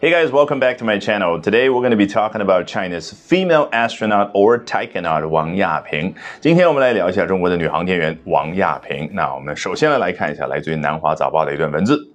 Hey guys, welcome back to my channel. Today we're going to be talking about China's female astronaut or taikonaut 王亚平。今天我们来聊一下中国的女航天员王亚平。那我们首先来来看一下来自于南华早报的一段文字。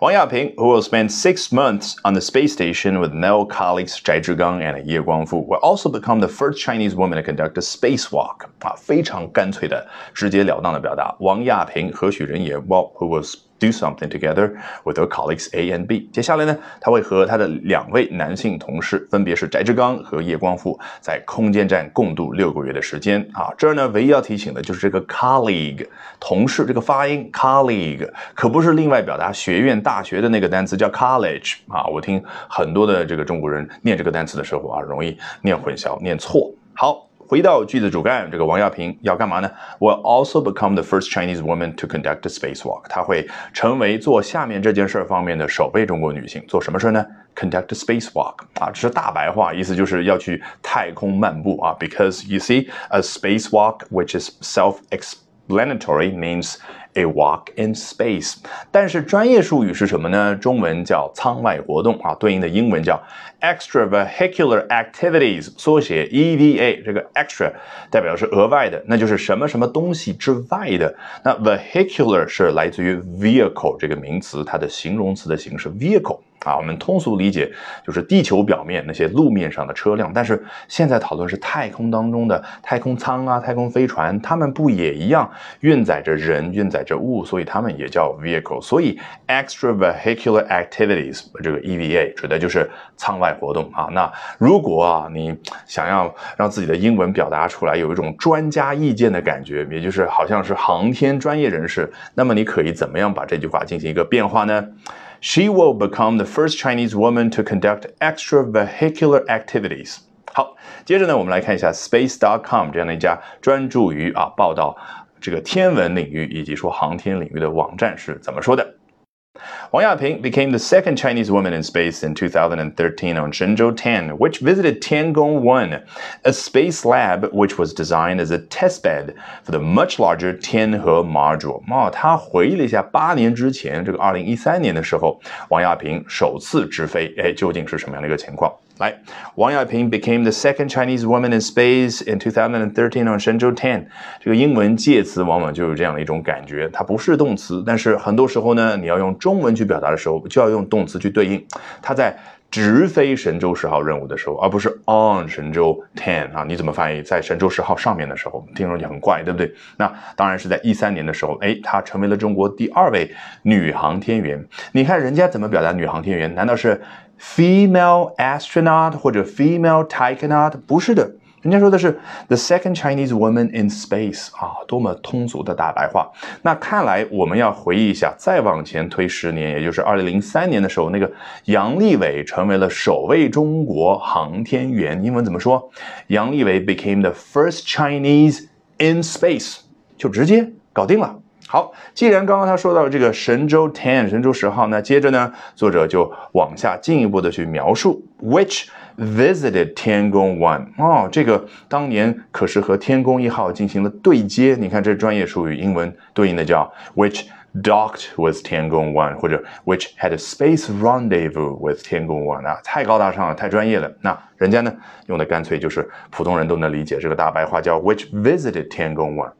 Wang Yaping, who will spend six months on the space station with male colleagues Zhai Zhigang and Ye Guangfu, will also become the first Chinese woman to conduct a spacewalk. 啊，非常干脆的、直截了当的表达。王亚平何许人也？Well, who was do something together with her colleagues A and B。接下来呢，他会和他的两位男性同事，分别是翟志刚和叶光富，在空间站共度六个月的时间啊。这儿呢，唯一要提醒的就是这个 colleague 同事这个发音 colleague 可不是另外表达学院、大学的那个单词叫 college 啊。我听很多的这个中国人念这个单词的时候啊，容易念混淆、念错。好。回到句子主干，这个王亚平要干嘛呢？Will also become the first Chinese woman to conduct a spacewalk。她会成为做下面这件事方面的首位中国女性。做什么事呢？Conduct a spacewalk。啊，这是大白话，意思就是要去太空漫步啊。Because you see, a spacewalk, which is self-explanatory, means A walk in space，但是专业术语是什么呢？中文叫舱外活动啊，对应的英文叫 extravehicular activities，缩写 EVA。这个 extra 代表是额外的，那就是什么什么东西之外的。那 vehicular 是来自于 vehicle 这个名词，它的形容词的形式 vehicle。啊，我们通俗理解就是地球表面那些路面上的车辆，但是现在讨论是太空当中的太空舱啊、太空飞船，它们不也一样运载着人、运载着物，所以它们也叫 vehicle。所以 extravehicular activities 这个 EVA 指的就是舱外活动啊。那如果啊你想要让自己的英文表达出来有一种专家意见的感觉，也就是好像是航天专业人士，那么你可以怎么样把这句话进行一个变化呢？She will become the first Chinese woman to conduct extravehicular activities。好，接着呢，我们来看一下 Space.com 这样的一家专注于啊报道这个天文领域以及说航天领域的网站是怎么说的。Wang Yaping became the second Chinese woman in space in 2013 on Shenzhou 10, which visited Tiangong 1, a space lab which was designed as a testbed for the much larger Tianhe module. 哦，他回忆了一下八年之前，这个二零一三年的时候，王亚平首次直飞，哎，究竟是什么样的一个情况？ 来，王亚平 became the second Chinese woman in space in 2013 on Shenzhou 10。这个英文介词往往就有这样的一种感觉，它不是动词，但是很多时候呢，你要用中文去表达的时候，就要用动词去对应。它在直飞神舟十号任务的时候，而不是 on 神舟 ten 啊，你怎么翻译？在神舟十号上面的时候，听上去很怪，对不对？那当然是在一三年的时候，哎，她成为了中国第二位女航天员。你看人家怎么表达女航天员？难道是？Female astronaut 或者 female taikonaut 不是的，人家说的是 the second Chinese woman in space 啊，多么通俗的大白话。那看来我们要回忆一下，再往前推十年，也就是二零零三年的时候，那个杨利伟成为了首位中国航天员。英文怎么说？杨利伟 became the first Chinese in space，就直接搞定了。好，既然刚刚他说到这个神舟 ten 神舟十号，那接着呢，作者就往下进一步的去描述，which visited 天宫 one 哦，这个当年可是和天宫一号进行了对接。你看这专业术语，英文对应的叫 which docked with 天宫 one，或者 which had a space rendezvous with 天宫 one 啊，太高大上了，太专业了。那人家呢用的干脆就是普通人都能理解这个大白话，叫 which visited 天宫 one。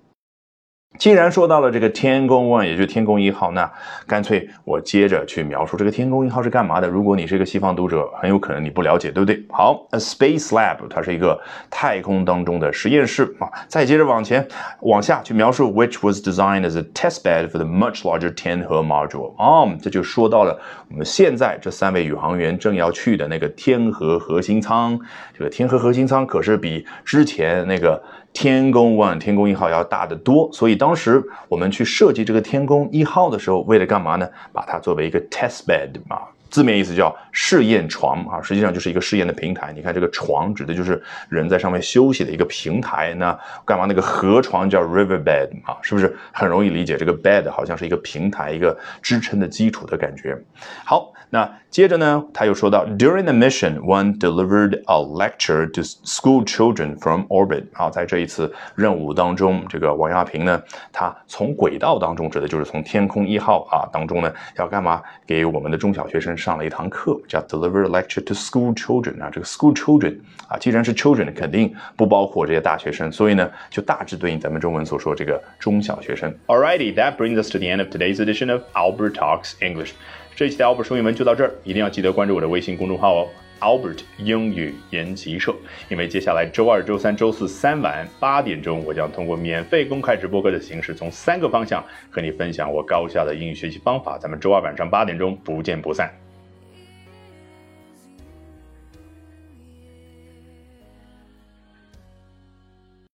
既然说到了这个天宫 One，也就天宫一号，那干脆我接着去描述这个天宫一号是干嘛的。如果你是一个西方读者，很有可能你不了解，对不对？好，a space lab，它是一个太空当中的实验室啊。再接着往前往下去描述，which was designed as a test bed for the much larger 天河 module。哦，这就说到了我们现在这三位宇航员正要去的那个天河核心舱。这个天河核心舱可是比之前那个。天宫 One 天宫一号要大得多，所以当时我们去设计这个天宫一号的时候，为了干嘛呢？把它作为一个 test bed 啊，字面意思叫试验床啊，实际上就是一个试验的平台。你看这个床指的就是人在上面休息的一个平台。那干嘛那个河床叫 river bed 啊？是不是很容易理解？这个 bed 好像是一个平台，一个支撑的基础的感觉。好。那接着呢，他又说到，During the mission, one delivered a lecture to school children from orbit。啊，在这一次任务当中，这个王亚平呢，他从轨道当中，指的就是从天空一号啊当中呢，要干嘛？给我们的中小学生上了一堂课，叫 deliver lecture to school children 啊，这个 school children 啊，既然是 children，肯定不包括这些大学生，所以呢，就大致对应咱们中文所说这个中小学生。Alrighty, that brings us to the end of today's edition of Albert Talks English。这一期的 Albert 说英文就到这儿，一定要记得关注我的微信公众号哦。Albert 英语研习社，因为接下来周二、周三、周四三晚八点钟，我将通过免费公开直播课的形式，从三个方向和你分享我高效的英语学习方法。咱们周二晚上八点钟不见不散。